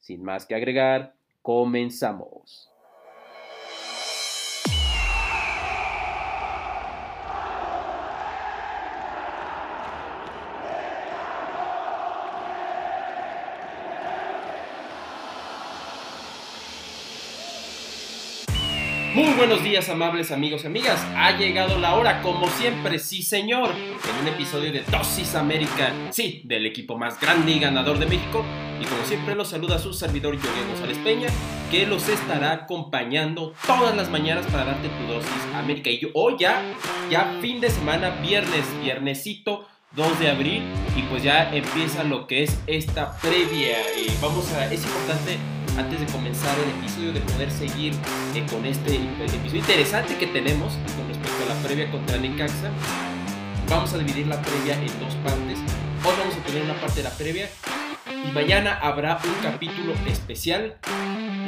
Sin más que agregar, comenzamos. Muy buenos días, amables amigos y amigas. Ha llegado la hora, como siempre, sí señor, en un episodio de Dosis América, sí, del equipo más grande y ganador de México. Y como siempre, los saluda su servidor Jorge González Peña, que los estará acompañando todas las mañanas para darte tu Dosis América. Y yo, hoy ya, ya fin de semana, viernes, viernesito. 2 de abril y pues ya empieza lo que es esta previa vamos a es importante antes de comenzar el episodio de poder seguir eh, con este episodio interesante que tenemos con respecto a la previa contra Necaxa. Vamos a dividir la previa en dos partes. Hoy vamos a tener una parte de la previa y mañana habrá un capítulo especial.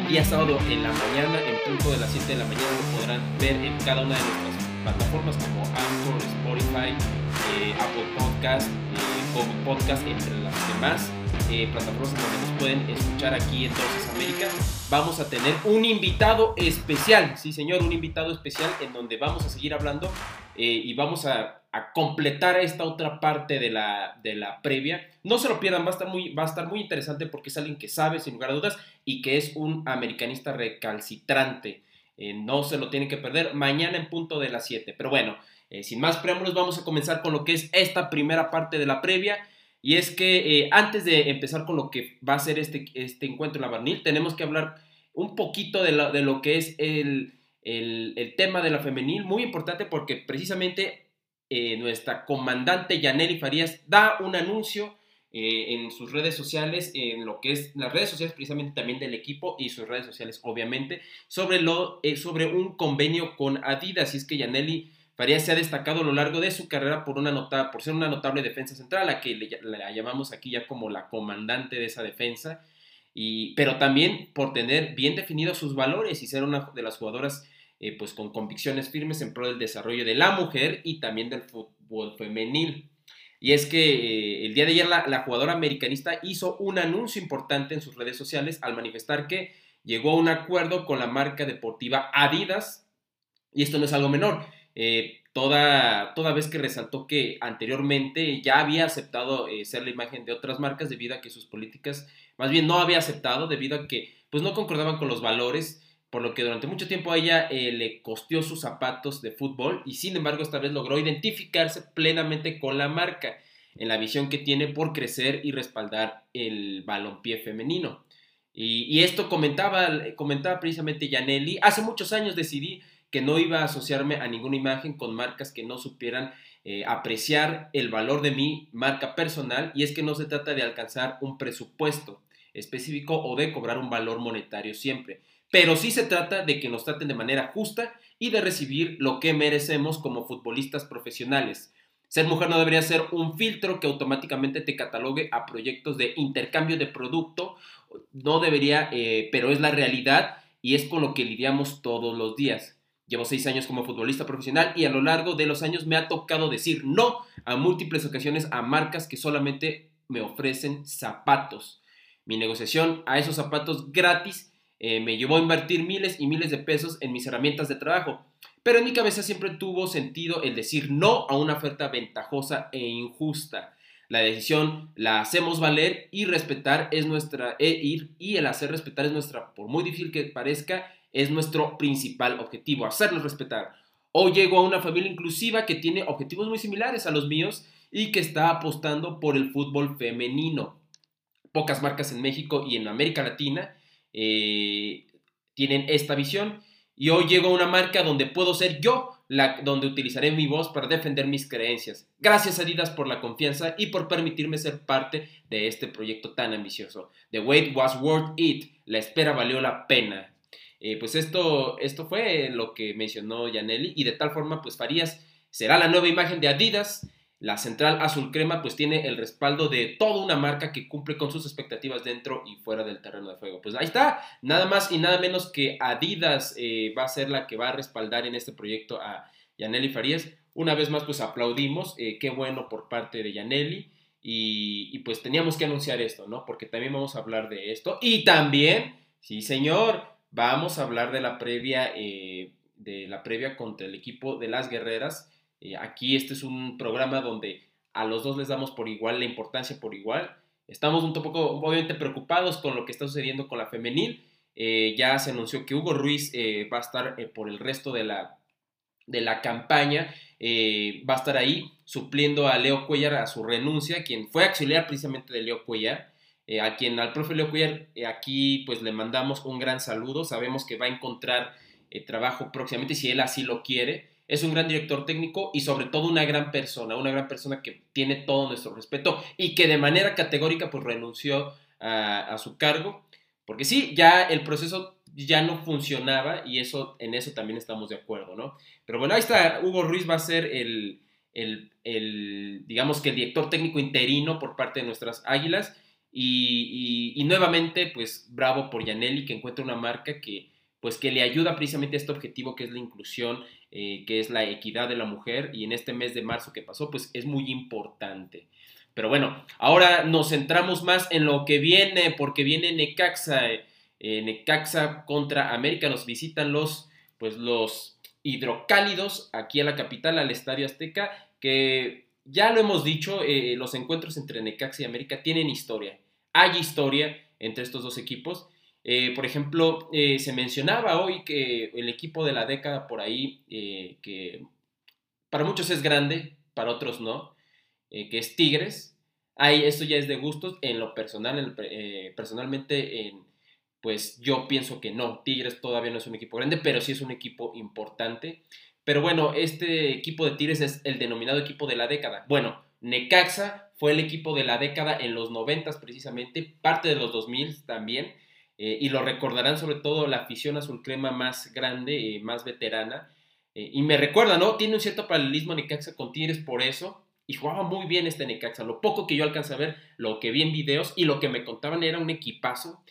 El día sábado en la mañana, en punto de las 7 de la mañana, lo podrán ver en cada una de nuestras plataformas como Anchor, Spotify, eh, Apple Podcast, eh, Podcast, entre las demás eh, plataformas donde nos pueden escuchar aquí en Dosis América, vamos a tener un invitado especial, sí señor, un invitado especial en donde vamos a seguir hablando eh, y vamos a, a, completar esta otra parte de la, de la previa. No se lo pierdan, va a, estar muy, va a estar muy interesante porque es alguien que sabe, sin lugar a dudas, y que es un americanista recalcitrante. Eh, no se lo tienen que perder mañana en punto de las 7. Pero bueno, sin más preámbulos, vamos a comenzar con lo que es esta primera parte de la previa. Y es que eh, antes de empezar con lo que va a ser este, este encuentro en la Barnil, tenemos que hablar un poquito de, de lo que es el, el, tema de la femenil, muy importante porque precisamente eh, nuestra comandante Yaneli Farías da un anuncio eh, en sus redes sociales, en lo que es las redes sociales precisamente también del equipo y sus redes sociales obviamente, sobre, lo, eh, sobre un convenio con Adidas. Y es que Yaneli Farías se ha destacado a lo largo de su carrera por, una nota, por ser una notable defensa central, a que le, la llamamos aquí ya como la comandante de esa defensa, y, pero también por tener bien definidos sus valores y ser una de las jugadoras eh, pues con convicciones firmes en pro del desarrollo de la mujer y también del fútbol femenil. Y es que eh, el día de ayer la, jugadora americanista hizo un anuncio importante en sus redes sociales al manifestar que llegó a un acuerdo con la marca deportiva Adidas, y esto no es algo menor, eh, toda, toda vez que resaltó que anteriormente ya había aceptado ser la imagen de otras marcas debido a que sus políticas, más bien no había aceptado debido a que pues no concordaban con los valores, por lo que durante mucho tiempo a ella eh, le costeó sus zapatos de fútbol y sin embargo esta vez logró identificarse plenamente con la marca en la visión que tiene por crecer y respaldar el balompié femenino. Y, esto comentaba, comentaba precisamente Yaneli. Hace muchos años decidí que no iba a asociarme a ninguna imagen con marcas que no supieran eh, apreciar el valor de mi marca personal y es que no se trata de alcanzar un presupuesto específico o de cobrar un valor monetario siempre, pero sí se trata de que nos traten de manera justa y de recibir lo que merecemos como futbolistas profesionales. Ser mujer no debería ser un filtro que automáticamente te catalogue a proyectos de intercambio de producto, no debería, eh, pero es la realidad y es con lo que lidiamos todos los días. Llevo seis años como futbolista profesional y a lo largo de los años me ha tocado decir no a múltiples ocasiones a marcas que solamente me ofrecen zapatos. Mi negociación a esos zapatos gratis eh, me llevó a invertir miles y miles de pesos en mis herramientas de trabajo. Pero en mi cabeza siempre tuvo sentido el decir no a una oferta ventajosa e injusta. La decisión la hacemos valer y respetar es nuestra, e ir, y el hacer respetar es nuestra, por muy difícil que parezca, es nuestro principal objetivo, hacerlos respetar. Hoy llego a una familia inclusiva que tiene objetivos muy similares a los míos y que está apostando por el fútbol femenino. Pocas marcas en México y en América Latina eh, tienen esta visión y hoy llego a una marca donde puedo ser yo la, donde utilizaré mi voz para defender mis creencias. Gracias Adidas por la confianza y por permitirme ser parte de este proyecto tan ambicioso. The wait was worth it. La espera valió la pena. Eh, pues esto, esto fue lo que mencionó Yaneli y de tal forma pues Farías será la nueva imagen de Adidas la central azul crema pues tiene el respaldo de toda una marca que cumple con sus expectativas dentro y fuera del terreno de juego. Pues ahí está, nada más y nada menos que Adidas eh, va a ser la que va a respaldar en este proyecto a Yaneli Farías. Una vez más pues aplaudimos, eh, qué bueno por parte de Yaneli y, pues teníamos que anunciar esto, ¿no? Porque también vamos a hablar de esto y también, sí señor, vamos a hablar de la previa, eh, de la previa contra el equipo de las guerreras eh, aquí este es un programa donde a los dos les damos por igual la importancia por igual. Estamos un poco, obviamente, preocupados con lo que está sucediendo con la femenil. Eh, ya se anunció que Hugo Ruiz eh, va a estar por el resto de la, de la campaña. va a estar ahí supliendo a Leo Cuellar a su renuncia, quien fue auxiliar precisamente de Leo Cuellar. a quien al profe Leo Cuellar aquí pues le mandamos un gran saludo. Sabemos que va a encontrar trabajo próximamente si él así lo quiere es un gran director técnico y sobre todo una gran persona, una gran persona que tiene todo nuestro respeto y que de manera categórica pues renunció a, su cargo, porque sí, ya el proceso ya no funcionaba y eso, en eso también estamos de acuerdo, ¿no? Pero bueno, ahí está, Hugo Ruiz va a ser el, el, digamos que el director técnico interino por parte de nuestras Águilas y, nuevamente pues bravo por Yaneli que encuentra una marca que pues que le ayuda precisamente a este objetivo que es la inclusión eh, que es la equidad de la mujer, y en este mes de marzo que pasó, pues es muy importante. Pero bueno, ahora nos centramos más en lo que viene, porque viene Necaxa, eh, Necaxa contra América, nos visitan los, pues los hidrocálidos aquí a la capital, al Estadio Azteca, que ya lo hemos dicho, eh, los encuentros entre Necaxa y América tienen historia, hay historia entre estos dos equipos, eh, por ejemplo, eh, se mencionaba hoy que el equipo de la década por ahí, eh, que para muchos es grande, para otros no, que es Tigres. Ahí, esto ya es de gustos. En lo personal, personalmente, pues yo pienso que no. Tigres todavía no es un equipo grande, pero sí es un equipo importante. Pero bueno, este equipo de Tigres es el denominado equipo de la década. Bueno, Necaxa fue el equipo de la década en los 90 precisamente, parte de los 2000 también. Eh, y lo recordarán sobre todo la afición azul crema más grande, y más veterana. Eh, y me recuerda, ¿no? Tiene un cierto paralelismo Necaxa con Tigres por eso. Y jugaba muy bien este Necaxa. Lo poco que yo alcancé a ver, lo que vi en videos y lo que me contaban era un equipazo.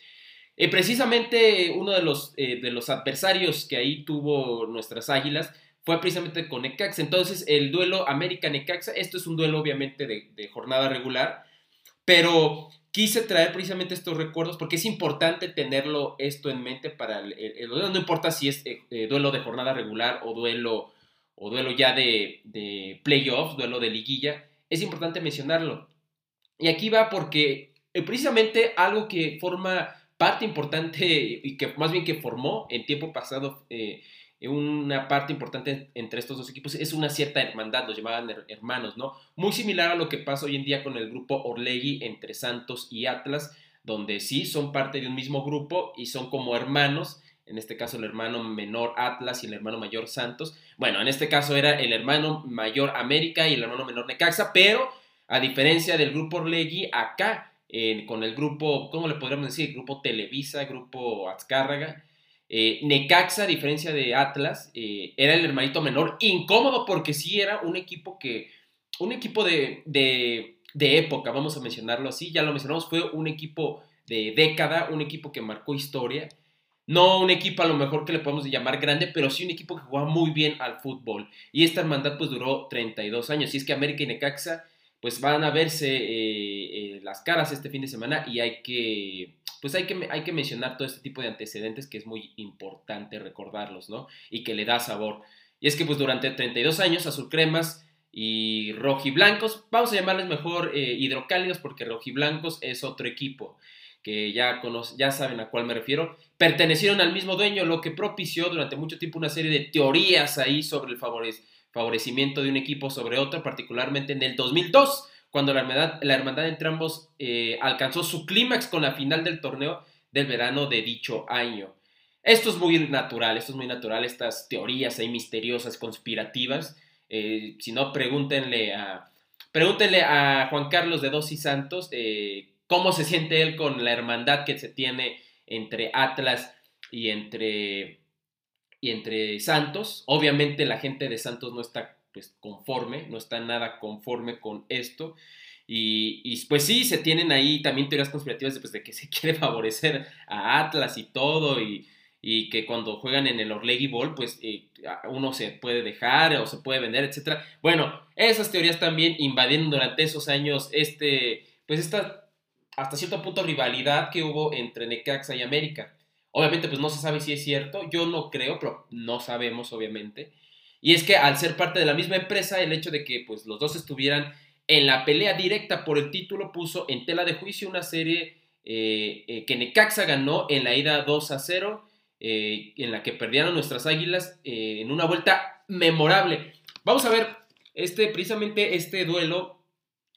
Eh, precisamente uno de los, de los adversarios que ahí tuvo nuestras águilas fue precisamente con Necaxa. Entonces, el duelo América-Necaxa, esto es un duelo obviamente de, de jornada regular, pero quise traer precisamente estos recuerdos porque es importante tenerlo esto en mente para el, duelo, no importa si es eh, eh, duelo de jornada regular o duelo, o duelo ya de, de playoffs, duelo de liguilla, es importante mencionarlo. Y aquí va porque eh, precisamente algo que forma parte importante y que más bien que formó en tiempo pasado una parte importante entre estos dos equipos es una cierta hermandad, los llamaban hermanos, ¿no? Muy similar a lo que pasa hoy en día con el grupo Orlegui entre Santos y Atlas, donde sí son parte de un mismo grupo y son como hermanos, en este caso el hermano menor Atlas y el hermano mayor Santos. Bueno, en este caso era el hermano mayor América y el hermano menor Necaxa, pero a diferencia del grupo Orlegui, acá con el grupo, ¿cómo le podríamos decir? Grupo Televisa, grupo Azcárraga, eh, Necaxa, a diferencia de Atlas, eh, era el hermanito menor, incómodo porque sí era un equipo que, un equipo de, de, época, vamos a mencionarlo así, ya lo mencionamos, fue un equipo de década, un equipo que marcó historia, no un equipo a lo mejor que le podemos llamar grande, pero sí un equipo que jugaba muy bien al fútbol. Y esta hermandad pues duró 32 años. Y es que América y Necaxa pues van a verse eh, las caras este fin de semana y hay que pues hay que, hay que mencionar todo este tipo de antecedentes que es muy importante recordarlos, ¿no? Y que le da sabor. Y es que pues durante 32 años Azul Cremas y Rojiblancos, vamos a llamarles mejor eh, Hidrocálidos porque Rojiblancos es otro equipo que ya, ya saben a cuál me refiero, pertenecieron al mismo dueño, lo que propició durante mucho tiempo una serie de teorías ahí sobre el favorecimiento de un equipo sobre otro, particularmente en el 2002 cuando la hermandad, la hermandad entre ambos eh, alcanzó su clímax con la final del torneo del verano de dicho año. esto es muy natural, esto es muy natural, estas teorías ahí misteriosas, conspirativas. Eh, si no, pregúntenle a, pregúntenle a Juan Carlos de Dos y Santos eh, cómo se siente él con la hermandad que se tiene entre Atlas y entre, y entre Santos. Obviamente la gente de Santos no está pues, conforme, no está nada conforme con esto. Y, pues sí, se tienen ahí también teorías conspirativas de, pues, de que se quiere favorecer a Atlas y todo, y, y que cuando juegan en el Orlegi Bowl, pues eh, uno se puede dejar o se puede vender, etc. Bueno, esas teorías también invadieron durante esos años este, pues esta, hasta cierto punto, rivalidad que hubo entre Necaxa y América. Obviamente, pues no se sabe si es cierto, yo no creo, pero no sabemos, obviamente. Y es que al ser parte de la misma empresa, el hecho de que pues, los dos estuvieran en la pelea directa por el título puso en tela de juicio una serie eh, eh, que Necaxa ganó en la ida 2 a 0 eh, en la que perdieron nuestras águilas en una vuelta memorable. Vamos a ver, este, precisamente este duelo,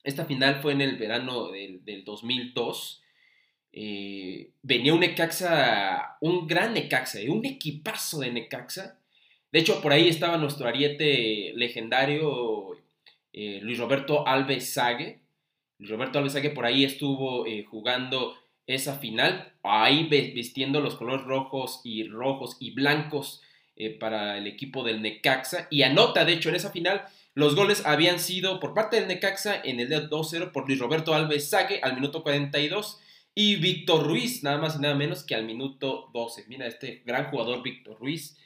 esta final fue en el verano del, 2002. Eh, venía un Necaxa, un gran Necaxa, un equipazo de Necaxa. De hecho, por ahí estaba nuestro ariete legendario, Luis Roberto Alves Sague. Luis Roberto Alves Sague por ahí estuvo jugando esa final, ahí vistiendo los colores rojos y rojos y blancos eh, para el equipo del Necaxa y anota, de hecho, en esa final los goles habían sido por parte del Necaxa en el 2-0 por Luis Roberto Alves Sague al minuto 42 y Víctor Ruiz, nada más y nada menos que al minuto 12. Mira, este gran jugador Víctor Ruiz,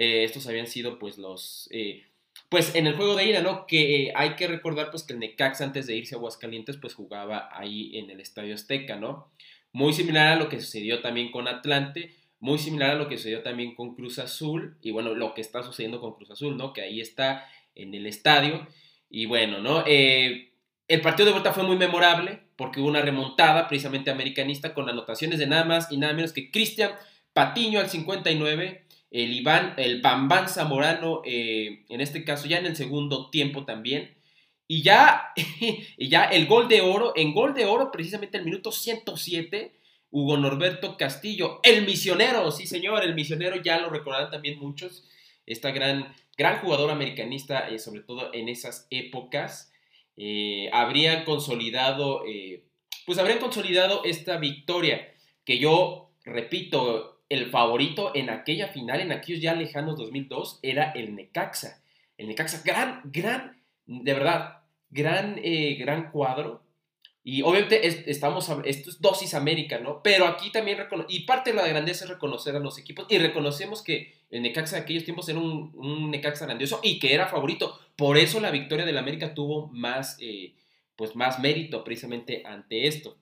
eh, estos habían sido pues los... Eh, pues en el juego de ida, ¿no? Que hay que recordar pues que el Necaxa antes de irse a Aguascalientes pues jugaba ahí en el Estadio Azteca, ¿no? Muy similar a lo que sucedió también con Atlante, muy similar a lo que sucedió también con Cruz Azul y bueno, lo que está sucediendo con Cruz Azul, ¿no? Que ahí está en el estadio y bueno, ¿no? Eh, el partido de vuelta fue muy memorable porque hubo una remontada precisamente americanista con anotaciones de nada más y nada menos que Cristian Patiño al 59, el Iván, el Bambán Zamorano, eh, en este caso ya en el segundo tiempo también, y ya, y ya el gol de oro, en gol de oro, precisamente el minuto 107, Hugo Norberto Castillo, el misionero, sí señor, el misionero, ya lo recordarán también muchos, esta gran, gran jugador americanista, eh, sobre todo en esas épocas, eh, habrían consolidado, eh, pues habrían consolidado esta victoria, que yo repito, el favorito en aquella final, en aquellos ya lejanos 2002, era el Necaxa. El Necaxa, gran, gran, de verdad, gran, eh, gran cuadro. Y obviamente estamos, esto es dosis América, ¿no? Pero aquí también, y parte de la grandeza es reconocer a los equipos, y reconocemos que el Necaxa de aquellos tiempos era un, Necaxa grandioso y que era favorito. Por eso la victoria del América tuvo más, eh, pues más mérito precisamente ante esto.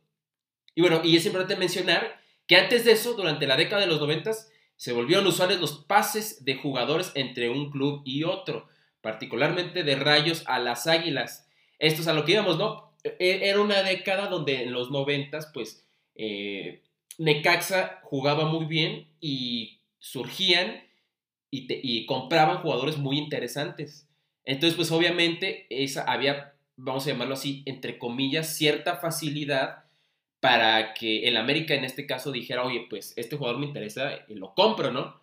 Y bueno, y es importante mencionar que antes de eso, durante la década de los noventas, se volvieron usuales los pases de jugadores entre un club y otro, particularmente de Rayos a las Águilas esto es a lo que íbamos, ¿no? E, era una década donde en los noventas, pues, eh, Necaxa jugaba muy bien y surgían y, compraban jugadores muy interesantes. Entonces, pues obviamente esa había, vamos a llamarlo así, entre comillas, cierta facilidad para que el América en este caso dijera, oye, pues este jugador me interesa, y lo compro, ¿no?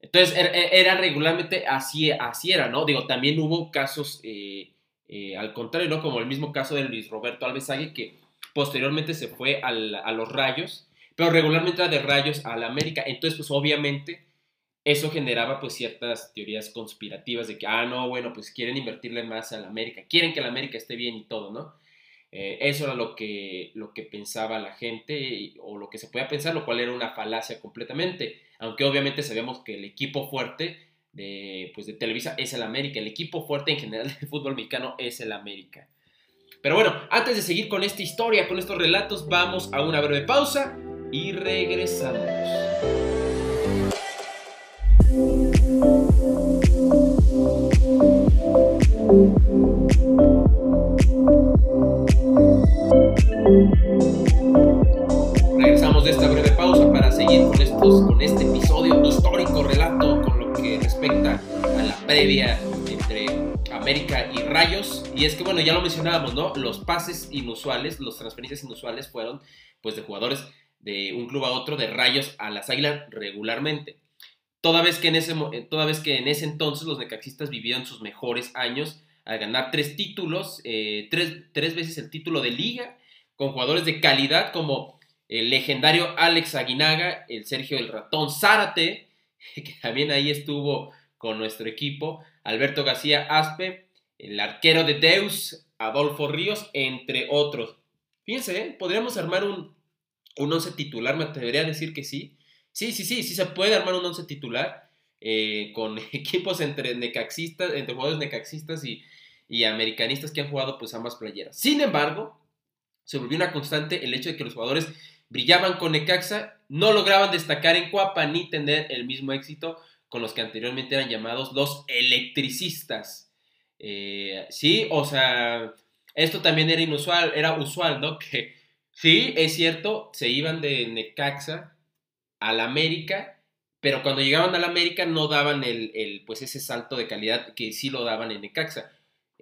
Entonces era, era regularmente así, así era, ¿no? Digo, también hubo casos eh, eh, al contrario, ¿no? Como el mismo caso de Luis Roberto Alves que posteriormente se fue a los Rayos, pero regularmente era de Rayos a la América. Entonces, pues obviamente eso generaba pues ciertas teorías conspirativas de que, ah, no, bueno, pues quieren invertirle más a la América, quieren que la América esté bien y todo, ¿no? Eh, eso era lo que, lo que pensaba la gente o lo que se podía pensar, lo cual era una falacia completamente, aunque obviamente sabemos que el equipo fuerte de, pues de Televisa es el América. El equipo fuerte en general del fútbol mexicano es el América. Pero bueno, antes de seguir con esta historia, con estos relatos, vamos a una breve pausa y regresamos. Esta breve pausa para seguir con, estos, con este episodio histórico relato respecta a la previa entre América y Rayos. Y es que, bueno, ya lo mencionábamos, ¿no? Los pases inusuales, las transferencias inusuales fueron, pues, de jugadores de un club a otro, de Rayos a las Águilas regularmente. Toda vez que en ese, toda vez que en ese entonces los necaxistas vivían sus mejores años al ganar tres títulos, eh, tres, veces el título de liga, con jugadores de calidad como el legendario Alex Aguinaga, el Sergio el Ratón Zárate, que también ahí estuvo con nuestro equipo, Alberto García Aspe, el arquero de Deus, Adolfo Ríos, entre otros. Fíjense, ¿eh? podríamos armar un, un once titular, me atrevería a decir que sí. Sí, sí, sí, sí se puede armar un once titular eh, con equipos entre necaxistas, entre jugadores necaxistas y, americanistas que han jugado pues ambas playeras. Sin embargo, se volvió una constante el hecho de que los jugadores brillaban con Necaxa, no lograban destacar en Cuapa ni tener el mismo éxito con los que anteriormente eran llamados los electricistas. Eh, sí, o sea, esto también era inusual, era usual, ¿no? Que sí, es cierto, se iban de Necaxa al América, pero cuando llegaban al América no daban el, el, pues ese salto de calidad que sí lo daban en Necaxa.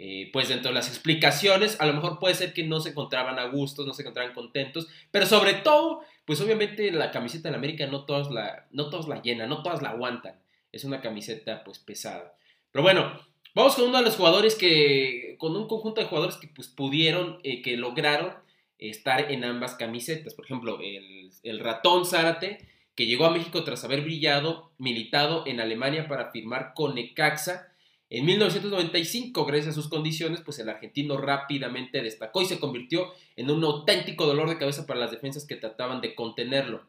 Eh, pues dentro de las explicaciones, a lo mejor puede ser que no se encontraban a gustos, no se encontraban contentos, pero sobre todo, pues obviamente la camiseta de América no todos la, no la llenan, no todas la aguantan. Es una camiseta pues pesada. Pero bueno, vamos con uno de los jugadores que, con un conjunto de jugadores que pues pudieron, eh, que lograron estar en ambas camisetas. Por ejemplo, el, el ratón Zárate, que llegó a México tras haber brillado, militado en Alemania para firmar con Necaxa en 1995, gracias a sus condiciones, pues el argentino rápidamente destacó y se convirtió en un auténtico dolor de cabeza para las defensas que trataban de contenerlo.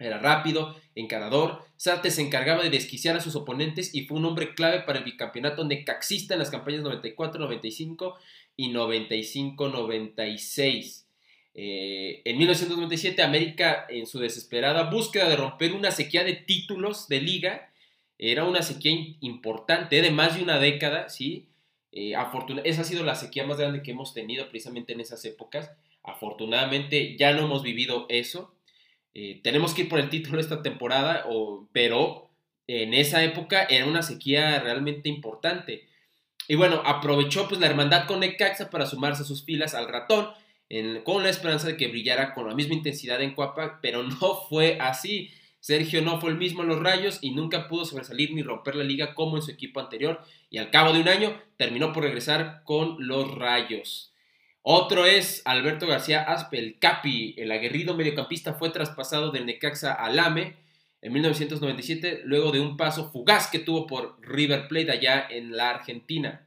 Era rápido, encarador, Sarte se encargaba de desquiciar a sus oponentes y fue un hombre clave para el bicampeonato necaxista en las campañas 94-95 y 95-96. Eh, en 1997, América, en su desesperada búsqueda de romper una sequía de títulos de liga, era una sequía importante, de más de una década, ¿sí? Eh, esa ha sido la sequía más grande que hemos tenido precisamente en esas épocas. Afortunadamente ya no hemos vivido eso. Eh, tenemos que ir por el título esta temporada, pero en esa época era una sequía realmente importante. Y bueno, aprovechó pues la hermandad con Necaxa para sumarse a sus filas al ratón, con la esperanza de que brillara con la misma intensidad en Cuapa, pero no fue así. Sergio no fue el mismo en los Rayos y nunca pudo sobresalir ni romper la liga como en su equipo anterior y al cabo de un año terminó por regresar con los Rayos. Otro es Alberto García Aspe, el Capi, el aguerrido mediocampista fue traspasado del Necaxa al AME en 1997 luego de un paso fugaz que tuvo por River Plate allá en la Argentina.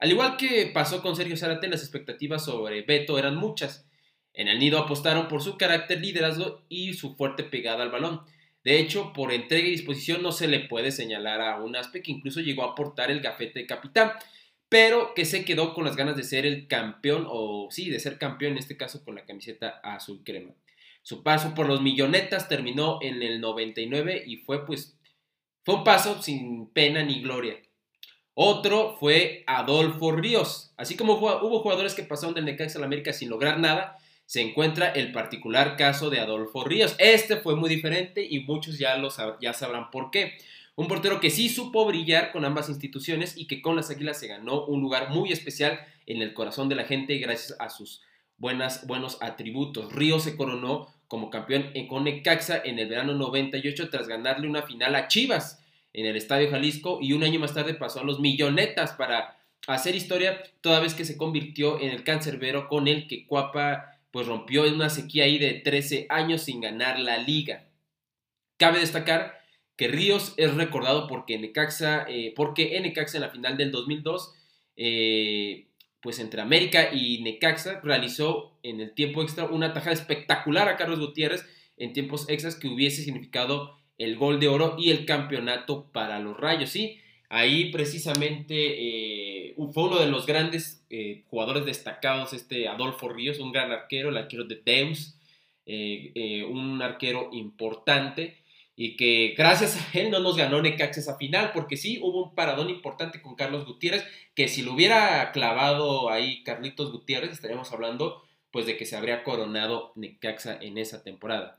Al igual que pasó con Sergio Zarate, las expectativas sobre Beto eran muchas. En el nido apostaron por su carácter liderazgo y su fuerte pegada al balón. De hecho, por entrega y disposición no se le puede señalar a un Aspe que incluso llegó a aportar el gafete de capitán, pero que se quedó con las ganas de ser el campeón, o sí, de ser campeón en este caso con la camiseta azul crema. Su paso por los millonetas terminó en el 99 y fue pues, fue un paso sin pena ni gloria. Otro fue Adolfo Ríos. Así como hubo jugadores que pasaron del Necaxa a la América sin lograr nada, se encuentra el particular caso de Adolfo Ríos. Este fue muy diferente y muchos ya, lo sabrán por qué. Un portero que sí supo brillar con ambas instituciones y que con las Águilas se ganó un lugar muy especial en el corazón de la gente gracias a sus buenos atributos. Ríos se coronó como campeón en Conecaxa en el verano 98 tras ganarle una final a Chivas en el Estadio Jalisco y un año más tarde pasó a los Millonetas para hacer historia toda vez que se convirtió en el cancerbero con el que Cuapa pues rompió una sequía ahí de 13 años sin ganar la liga. Cabe destacar que Ríos es recordado porque Necaxa, eh, porque en Necaxa en la final del 2002, eh, pues entre América y Necaxa realizó en el tiempo extra una tajada espectacular a Carlos Gutiérrez en tiempos extras que hubiese significado el gol de oro y el campeonato para los Rayos, ¿sí? Ahí precisamente eh, fue uno de los grandes eh, jugadores destacados, este Adolfo Ríos, un gran arquero, el arquero de Deus, eh, un arquero importante y que gracias a él no nos ganó Necaxa esa final, porque sí hubo un paradón importante con Carlos Gutiérrez, que si lo hubiera clavado ahí Carlitos Gutiérrez, estaríamos hablando pues de que se habría coronado Necaxa en esa temporada.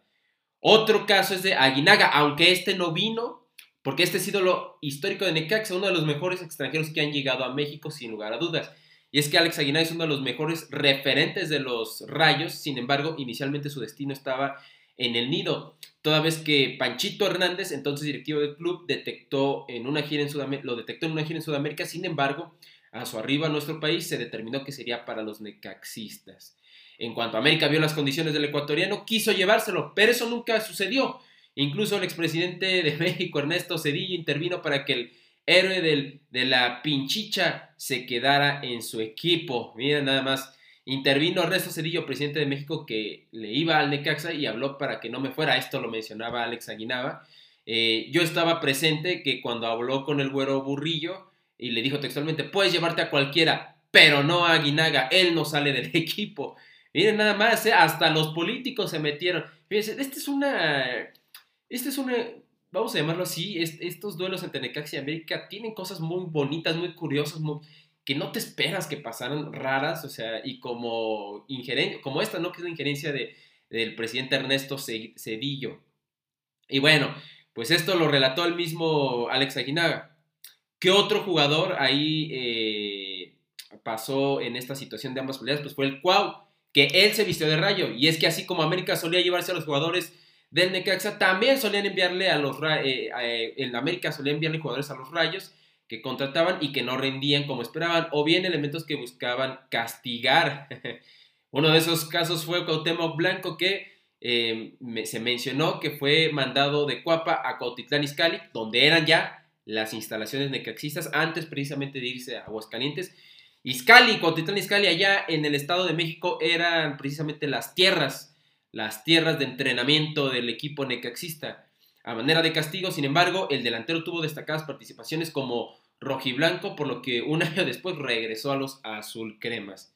Otro caso es de Aguinaga, aunque este no vino, porque este es ídolo histórico de Necaxa, uno de los mejores extranjeros que han llegado a México sin lugar a dudas. Y es que Alex Aguilar es uno de los mejores referentes de los Rayos, sin embargo, inicialmente su destino estaba en el nido, toda vez que Panchito Hernández, entonces directivo del club, detectó en una gira en Sudamérica, lo detectó en una gira en Sudamérica, sin embargo, a su arriba a nuestro país se determinó que sería para los necaxistas. En cuanto América vio las condiciones del ecuatoriano, quiso llevárselo, pero eso nunca sucedió. Incluso el expresidente de México, Ernesto Cedillo, intervino para que el héroe del, de la pinchicha se quedara en su equipo. Miren nada más. Intervino Ernesto Cedillo, presidente de México, que le iba al Necaxa y habló para que no me fuera. Esto lo mencionaba Alex Aguinaba. Eh, yo estaba presente que cuando habló con el güero Burrillo y le dijo textualmente, puedes llevarte a cualquiera, pero no a Aguinaga, él no sale del equipo. Miren nada más, eh, hasta los políticos se metieron. Fíjense, esta es una... Esta es una vamos a llamarlo así, estos duelos entre Necaxa y América tienen cosas muy bonitas, muy curiosas, que no te esperas que pasaran raras, o sea, y como injerencia, como esta, ¿no? Que es la injerencia de, del presidente Ernesto Cedillo. Y bueno, pues esto lo relató el mismo Alex Aguinaga. ¿Qué otro jugador ahí eh, pasó en esta situación de ambas peleas? Pues fue el Cuau, que él se vistió de rayo. Y es que así como América solía llevarse a los jugadores del Necaxa también solían enviarle a los eh, eh, en América solían enviarle jugadores a los Rayos que contrataban y que no rendían como esperaban o bien elementos que buscaban castigar. Uno de esos casos fue Cuauhtémoc Blanco que eh, se mencionó que fue mandado de Cuapa a Cuautitlán Izcalli, donde eran ya las instalaciones necaxistas antes precisamente de irse a Aguascalientes. Izcalli, Cuautitlán Izcalli allá en el Estado de México eran precisamente las tierras las tierras de entrenamiento del equipo necaxista. A manera de castigo, sin embargo, el delantero tuvo destacadas participaciones como rojiblanco, por lo que un año después regresó a los azul cremas.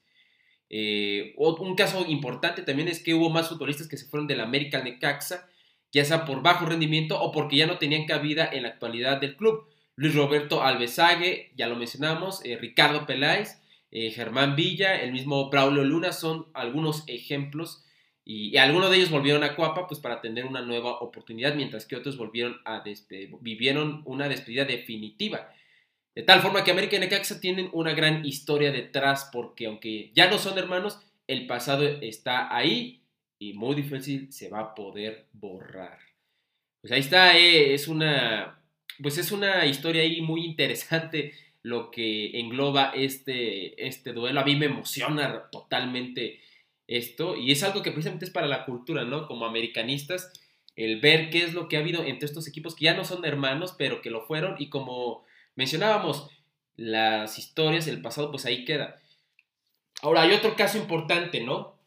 Eh, un caso importante también es que hubo más futbolistas que se fueron del América Necaxa, ya sea por bajo rendimiento o porque ya no tenían cabida en la actualidad del club. Luis Roberto Alvesague, ya lo mencionamos, eh, Ricardo Peláez, eh, Germán Villa, el mismo Braulio Luna son algunos ejemplos y, algunos de ellos volvieron a Cuapa pues para tener una nueva oportunidad, mientras que otros volvieron a vivieron una despedida definitiva. De tal forma que América y Necaxa tienen una gran historia detrás, porque aunque ya no son hermanos, el pasado está ahí y muy difícil se va a poder borrar. Pues ahí está, eh, es una pues es una historia ahí muy interesante lo que engloba este, este duelo. A mí me emociona totalmente esto, y es algo que precisamente es para la cultura, ¿no? Como americanistas, el ver qué es lo que ha habido entre estos equipos que ya no son hermanos, pero que lo fueron, y como mencionábamos, las historias, el pasado, pues ahí queda. Ahora, hay otro caso importante, ¿no?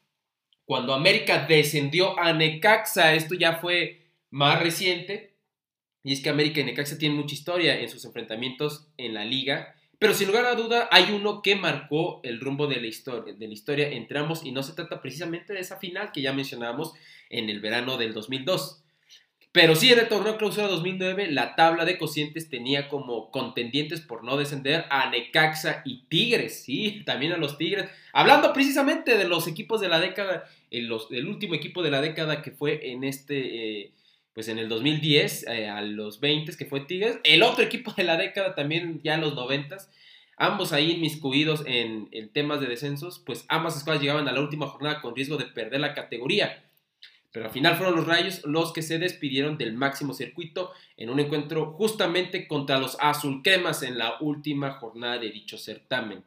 Cuando América descendió a Necaxa, esto ya fue más reciente, y es que América y Necaxa tienen mucha historia en sus enfrentamientos en la liga, pero sin lugar a duda hay uno que marcó el rumbo de la, historia, de la historia entre ambos y no se trata precisamente de esa final que ya mencionábamos en el verano del 2002. Pero sí en el torneo clausura 2009 la tabla de cocientes tenía como contendientes por no descender a Necaxa y Tigres, sí, también a los Tigres. Hablando precisamente de los equipos de la década, el, último equipo de la década que fue en este... Eh, pues en el 2010 eh, a los 20 que fue Tigres, el otro equipo de la década también ya en los 90 ambos ahí inmiscuidos en, en, temas de descensos, pues ambas escuadras llegaban a la última jornada con riesgo de perder la categoría. Pero al final fueron los Rayos los que se despidieron del máximo circuito en un encuentro justamente contra los Azul Cremas en la última jornada de dicho certamen.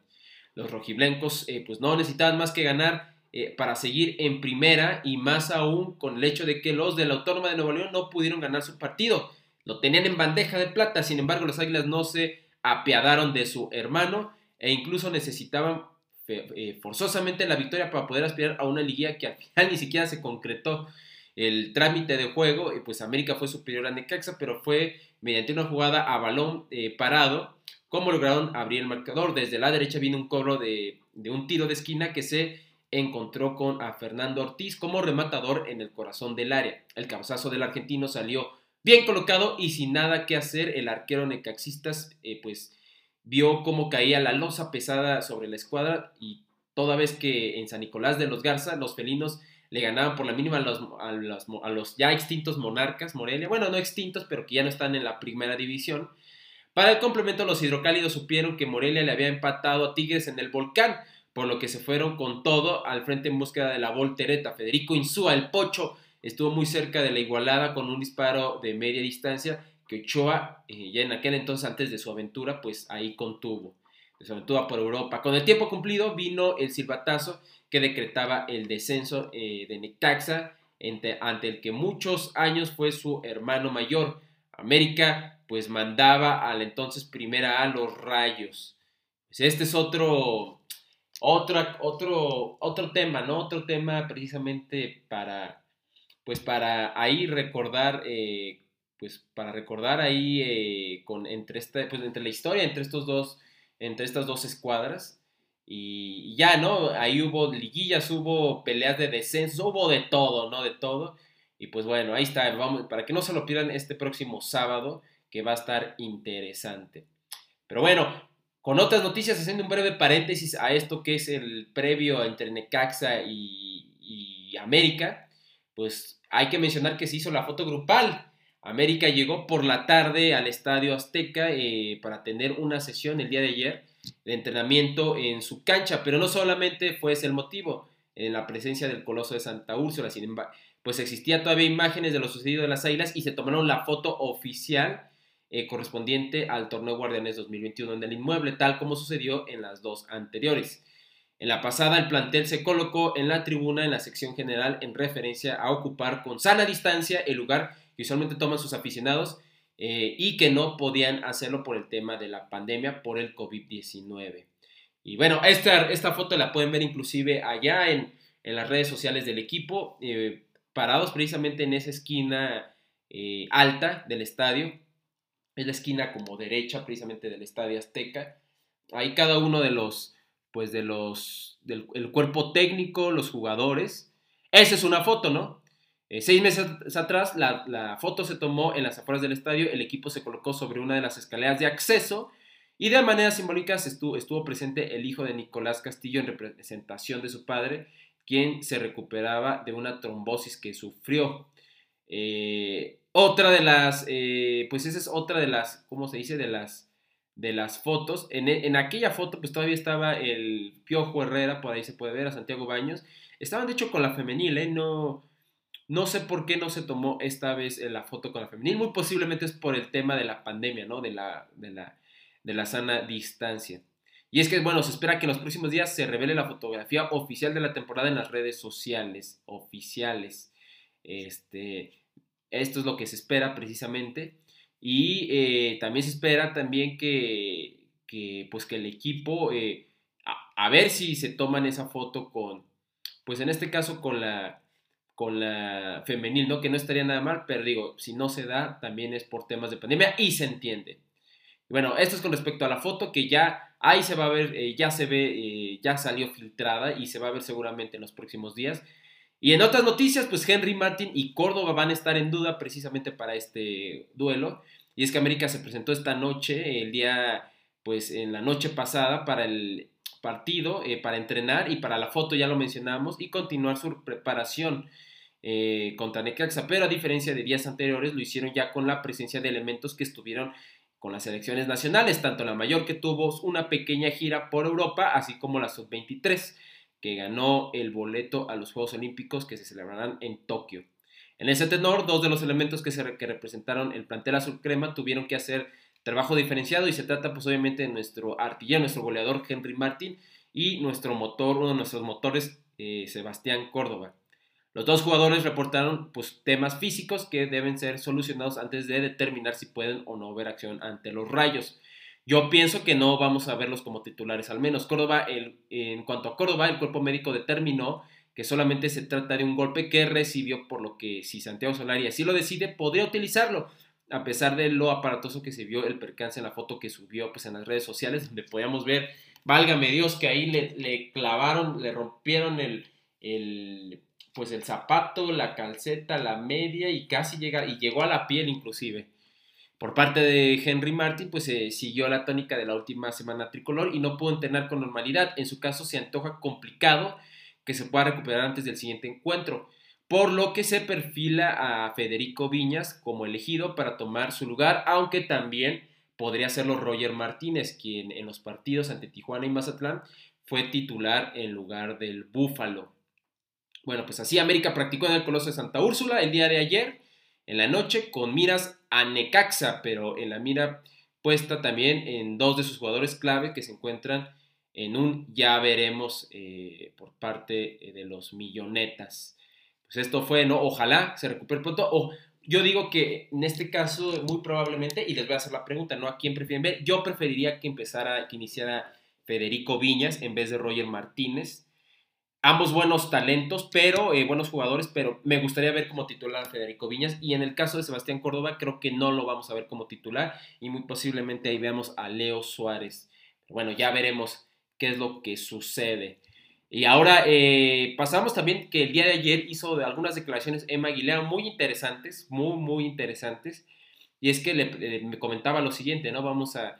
Los rojiblencos eh, pues no necesitaban más que ganar eh, para seguir en primera y más aún con el hecho de que los de la Autónoma de Nuevo León no pudieron ganar su partido. Lo tenían en bandeja de plata, sin embargo las Águilas no se apiadaron de su hermano e incluso necesitaban eh, forzosamente la victoria para poder aspirar a una liguilla que al final ni siquiera se concretó el trámite de juego, y pues América fue superior a Necaxa, pero fue mediante una jugada a balón eh, parado como lograron abrir el marcador. Desde la derecha viene un cobro de un tiro de esquina que se encontró con a Fernando Ortiz como rematador en el corazón del área. El cabezazo del argentino salió bien colocado y sin nada que hacer, el arquero necaxistas eh, pues vio cómo caía la losa pesada sobre la escuadra y toda vez que en San Nicolás de los Garza los felinos le ganaban por la mínima a los, a los ya extintos monarcas Morelia, bueno, no extintos, pero que ya no están en la primera división. Para el complemento, los hidrocálidos supieron que Morelia le había empatado a Tigres en el volcán, por lo que se fueron con todo al frente en búsqueda de la voltereta. Federico Insúa, el Pocho, estuvo muy cerca de la igualada con un disparo de media distancia que Ochoa, eh, ya en aquel entonces, antes de su aventura, pues ahí contuvo. De su aventura por Europa. Con el tiempo cumplido vino el silbatazo que decretaba el descenso eh, de Necaxa ante el que muchos años fue su hermano mayor. América pues mandaba al entonces primera A los rayos. Pues, este es otro, otro, otro, otro tema, ¿no? Otro tema precisamente para, pues para ahí recordar, eh, pues para recordar ahí eh, con, entre, esta, pues entre la historia, entre estos dos, entre estas dos escuadras. Y ya, ¿no? Ahí hubo liguillas, hubo peleas de descenso, hubo de todo, ¿no? De todo. Y pues bueno, ahí está, vamos, para que no se lo pierdan este próximo sábado, que va a estar interesante. Pero bueno, con otras noticias, haciendo un breve paréntesis a esto que es el previo entre Necaxa y, América, pues hay que mencionar que se hizo la foto grupal. América llegó por la tarde al Estadio Azteca eh, para tener una sesión el día de ayer de entrenamiento en su cancha, pero no solamente fue ese el motivo, en la presencia del Coloso de Santa Úrsula, sin embargo, pues existía todavía imágenes de lo sucedido en las Águilas y se tomaron la foto oficial eh, correspondiente al torneo Guardianes 2021 en el inmueble, tal como sucedió en las dos anteriores. En la pasada, el plantel se colocó en la tribuna en la sección general en referencia a ocupar con sana distancia el lugar que usualmente toman sus aficionados eh, y que no podían hacerlo por el tema de la pandemia, por el COVID-19. Y bueno, esta, esta foto la pueden ver inclusive allá en, en las redes sociales del equipo, eh, parados precisamente en esa esquina alta del estadio. Es la esquina como derecha precisamente del estadio Azteca. Ahí cada uno de los, pues de los, del el cuerpo técnico, los jugadores. Esa es una foto, ¿no? Eh, seis meses atrás, la, foto se tomó en las afueras del estadio, el equipo se colocó sobre una de las escaleras de acceso y de manera simbólica estuvo, estuvo, presente el hijo de Nicolás Castillo en representación de su padre, quien se recuperaba de una trombosis que sufrió. Eh, otra de las, eh, pues esa es otra de las, ¿cómo se dice? De las, de las fotos. En, en, aquella foto, pues todavía estaba el Piojo Herrera, por ahí se puede ver, a Santiago Baños. Estaban de hecho con la femenil, ¿eh? No, no sé por qué no se tomó esta vez eh, la foto con la femenil. Muy posiblemente es por el tema de la pandemia, ¿no? De la, de la, de la sana distancia. Y es que, bueno, se espera que en los próximos días se revele la fotografía oficial de la temporada en las redes sociales, oficiales. Este, esto es lo que se espera precisamente. Y eh, también se espera también que, pues que el equipo, eh, a ver si se toman esa foto con, pues en este caso con la, con la femenil, ¿no? Que no estaría nada mal, pero digo, si no se da, también es por temas de pandemia y se entiende. Bueno, esto es con respecto a la foto que ya ahí se va a ver, eh, ya se ve, ya salió filtrada y se va a ver seguramente en los próximos días. Y en otras noticias, pues Henry Martin y Córdoba van a estar en duda precisamente para este duelo. Y es que América se presentó esta noche, el día, pues en la noche pasada, para el partido, eh, para entrenar y para la foto, ya lo mencionamos, y continuar su preparación eh, contra Necaxa, pero a diferencia de días anteriores lo hicieron ya con la presencia de elementos que estuvieron con las selecciones nacionales, tanto la mayor que tuvo una pequeña gira por Europa, así como la sub-23, que ganó el boleto a los Juegos Olímpicos que se celebrarán en Tokio. En ese tenor, dos de los elementos que, se, representaron el plantel azul crema tuvieron que hacer trabajo diferenciado y se trata pues obviamente de nuestro artillero, nuestro goleador Henry Martin y nuestro motor, uno de nuestros motores, eh, Sebastián Córdoba. Los dos jugadores reportaron pues, temas físicos que deben ser solucionados antes de determinar si pueden o no ver acción ante los rayos. Yo pienso que no vamos a verlos como titulares, al menos Córdoba, en cuanto a Córdoba, el cuerpo médico determinó que solamente se trata de un golpe que recibió, por lo que si Santiago Solari así lo decide, podría utilizarlo, a pesar de lo aparatoso que se vio el percance en la foto que subió pues, en las redes sociales, donde podíamos ver, válgame Dios, que ahí le, clavaron, le rompieron el, el pues el zapato, la calceta, la media y casi llega, y llegó a la piel inclusive. Por parte de Henry Martin, pues se siguió la tónica de la última semana tricolor y no pudo entrenar con normalidad. En su caso se antoja complicado que se pueda recuperar antes del siguiente encuentro, por lo que se perfila a Federico Viñas como elegido para tomar su lugar, aunque también podría hacerlo Roger Martínez, quien en los partidos ante Tijuana y Mazatlán fue titular en lugar del Búfalo. Bueno, pues así América practicó en el Coloso de Santa Úrsula el día de ayer, en la noche, con miras a Necaxa, pero en la mira puesta también en dos de sus jugadores clave que se encuentran en un ya veremos eh, por parte de los millonetas. Pues esto fue, ¿no? Ojalá se recupere pronto. O yo digo que en este caso, muy probablemente, y les voy a hacer la pregunta, ¿no? ¿A quién prefieren ver? Yo preferiría que empezara, que iniciara Federico Viñas en vez de Roger Martínez. Ambos buenos talentos, pero eh, buenos jugadores, pero me gustaría ver como titular a Federico Viñas. Y en el caso de Sebastián Córdoba, creo que no lo vamos a ver como titular y muy posiblemente ahí veamos a Leo Suárez. bueno, ya veremos qué es lo que sucede. Y ahora eh, pasamos también que el día de ayer hizo algunas declaraciones Emma Aguilera muy interesantes, muy, muy interesantes. Y es que le, me comentaba lo siguiente, ¿no? Vamos a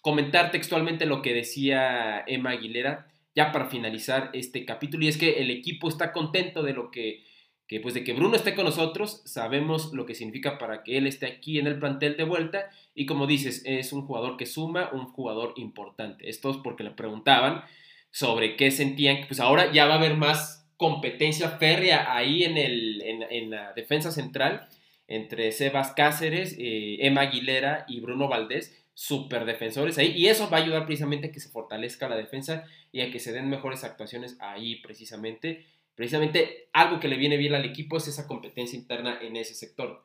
comentar textualmente lo que decía Emma Aguilera ya para finalizar este capítulo y es que el equipo está contento de lo que, que, pues de que Bruno esté con nosotros, sabemos lo que significa para que él esté aquí en el plantel de vuelta y como dices, es un jugador que suma, un jugador importante. Esto es porque le preguntaban sobre qué sentían, pues ahora ya va a haber más competencia férrea ahí en, el, en, la defensa central entre Sebas Cáceres, eh, Emma Aguilera y Bruno Valdés super defensores ahí y eso va a ayudar precisamente a que se fortalezca la defensa y a que se den mejores actuaciones ahí precisamente. Precisamente algo que le viene bien al equipo es esa competencia interna en ese sector.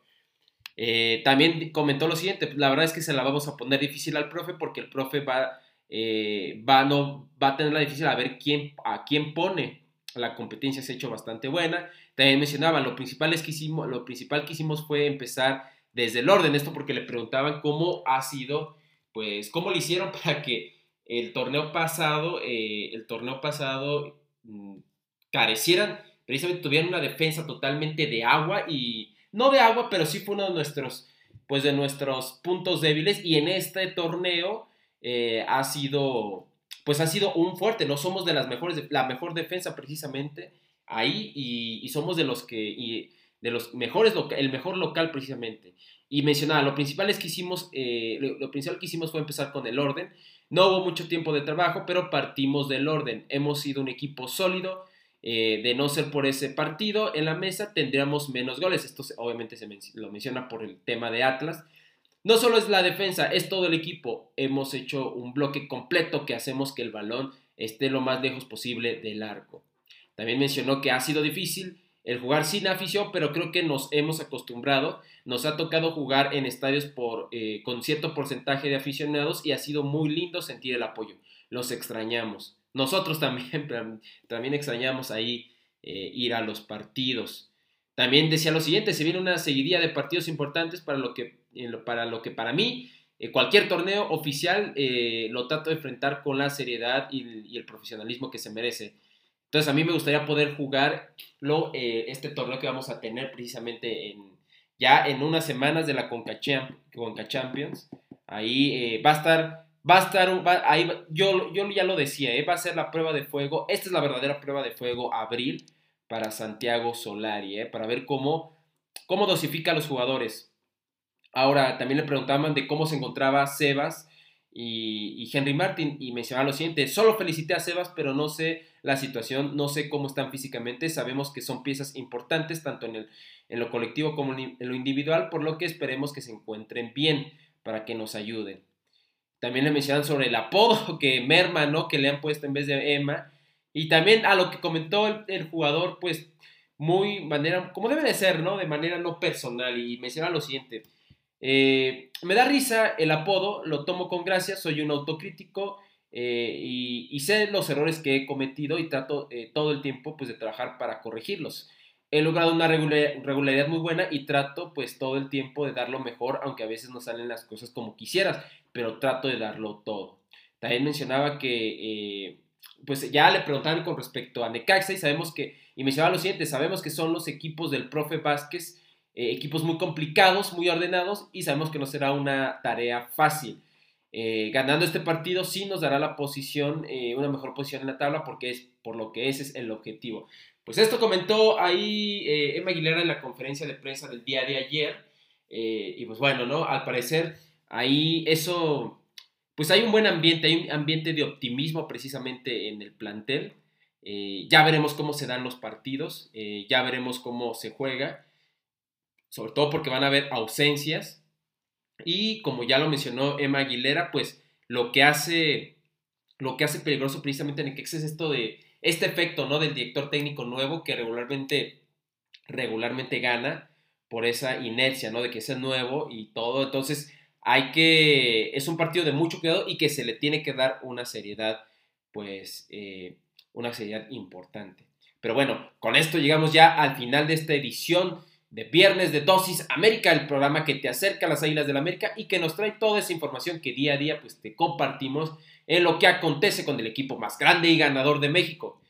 Eh, también comentó lo siguiente, la verdad es que se la vamos a poner difícil al profe porque el profe va, eh, va, no, va a tener la difícil a ver quién, a quién pone. La competencia se ha hecho bastante buena. También mencionaba, lo principal, es que hicimos, lo principal que hicimos fue empezar desde el orden, esto porque le preguntaban cómo ha sido pues, ¿cómo lo hicieron para que el torneo pasado, eh, el torneo pasado mm, carecieran, precisamente tuvieran una defensa totalmente de agua y, no de agua, pero sí fue uno de nuestros, pues, de nuestros puntos débiles y en este torneo eh, ha sido, pues, ha sido un fuerte, no somos de las mejores, la mejor defensa precisamente ahí y, somos de los que, de los mejores, el mejor local precisamente. Y mencionaba, lo principal es que hicimos, eh, lo, principal que hicimos fue empezar con el orden. No hubo mucho tiempo de trabajo, pero partimos del orden. Hemos sido un equipo sólido. Eh, de no ser por ese partido en la mesa, tendríamos menos goles. Esto obviamente se lo menciona por el tema de Atlas. No solo es la defensa, es todo el equipo. Hemos hecho un bloque completo que hacemos que el balón esté lo más lejos posible del arco. También mencionó que ha sido difícil el jugar sin afición, pero creo que nos hemos acostumbrado. Nos ha tocado jugar en estadios por, eh, con cierto porcentaje de aficionados y ha sido muy lindo sentir el apoyo. Los extrañamos. Nosotros también, también extrañamos ahí eh, ir a los partidos. También decía lo siguiente, se viene una seguidilla de partidos importantes para lo que para, lo que para mí eh, cualquier torneo oficial lo trato de enfrentar con la seriedad y el profesionalismo que se merece. Entonces a mí me gustaría poder jugarlo, eh, este torneo que vamos a tener precisamente en, ya en unas semanas de la Conca, Champions. Ahí eh, va a estar, va a estar, ahí, yo, yo ya lo decía, eh, va a ser la prueba de fuego. Esta es la verdadera prueba de fuego, abril, para Santiago Solari, para ver cómo, cómo dosifica a los jugadores. Ahora, también le preguntaban de cómo se encontraba Sebas y, Henry Martin y mencionaba lo siguiente, solo felicité a Sebas, pero no sé la situación, no sé cómo están físicamente, sabemos que son piezas importantes tanto en, el, en lo colectivo como en lo individual, por lo que esperemos que se encuentren bien para que nos ayuden. También le mencionan sobre el apodo que merma, ¿no? Que le han puesto en vez de Emma. Y también a lo que comentó el, jugador, pues muy manera, como debe de ser, ¿no? De manera no personal. Y menciona lo siguiente. Eh, me da risa el apodo, lo tomo con gracia, soy un autocrítico eh, y, sé los errores que he cometido y trato eh, todo el tiempo pues de trabajar para corregirlos. He logrado una regularidad muy buena y trato pues todo el tiempo de dar lo mejor, aunque a veces no salen las cosas como quisieras, pero trato de darlo todo. También mencionaba que pues ya le preguntaban con respecto a Necaxa y sabemos que, y mencionaba lo siguiente, sabemos que son los equipos del profe Vázquez eh, equipos muy complicados, muy ordenados y sabemos que no será una tarea fácil. Eh, ganando este partido sí nos dará la posición, eh, una mejor posición en la tabla porque es por lo que ese es el objetivo. Pues esto comentó ahí Emma Aguilera en la conferencia de prensa del día de ayer y pues bueno, ¿no? Al parecer ahí eso, pues hay un buen ambiente, hay un ambiente de optimismo precisamente en el plantel. Ya veremos cómo se dan los partidos, ya veremos cómo se juega, sobre todo porque van a haber ausencias. Y como ya lo mencionó Emma Aguilera, pues lo que hace, lo que hace peligroso precisamente en Necaxa es esto de este efecto ¿no? del director técnico nuevo que regularmente, regularmente gana por esa inercia, ¿no? De que es nuevo y todo. Entonces, hay que. Es un partido de mucho cuidado y que se le tiene que dar una seriedad, pues, eh, una seriedad importante. Pero bueno, con esto llegamos ya al final de esta edición de Viernes de Dosis América, el programa que te acerca a las Águilas del la América y que nos trae toda esa información que día a día pues te compartimos en lo que acontece con el equipo más grande y ganador de México.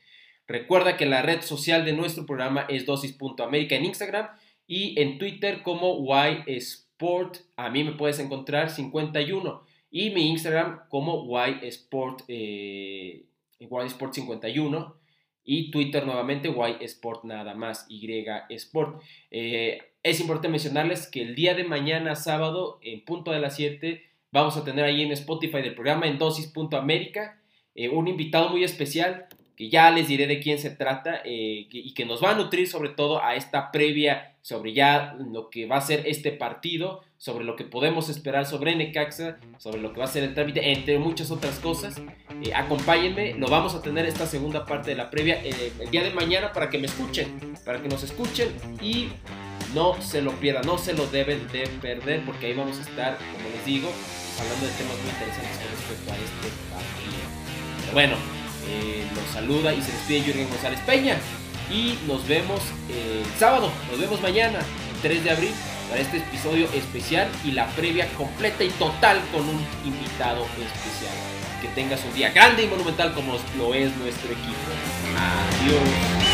Recuerda que la red social de nuestro programa es dosis.américa en Instagram y en Twitter como YSport. A mí me puedes encontrar 51 y mi Instagram como YSport, eh, YSport 51 y Twitter nuevamente, Y Sport nada más, Y Sport. Eh, es importante mencionarles que el día de mañana, sábado, en punto de las 7, vamos a tener ahí en Spotify del programa en dosis.américa eh, un invitado muy especial que ya les diré de quién se trata eh, y que nos va a nutrir sobre todo a esta previa sobre ya lo que va a ser este partido, sobre lo que podemos esperar sobre Necaxa, sobre lo que va a ser el trámite, entre muchas otras cosas. Eh, acompáñenme, lo vamos a tener esta segunda parte de la previa eh, el día de mañana para que me escuchen, para que nos escuchen y no se lo pierdan, no se lo deben de perder porque ahí vamos a estar, como les digo, hablando de temas muy interesantes con respecto a este partido. Pero bueno, eh, nos saluda y se despide Jürgen González Peña. Y nos vemos el sábado, nos vemos mañana, 3 de abril, para este episodio especial y la previa completa y total con un invitado especial. Que tengas un día grande y monumental como lo es nuestro equipo. Adiós.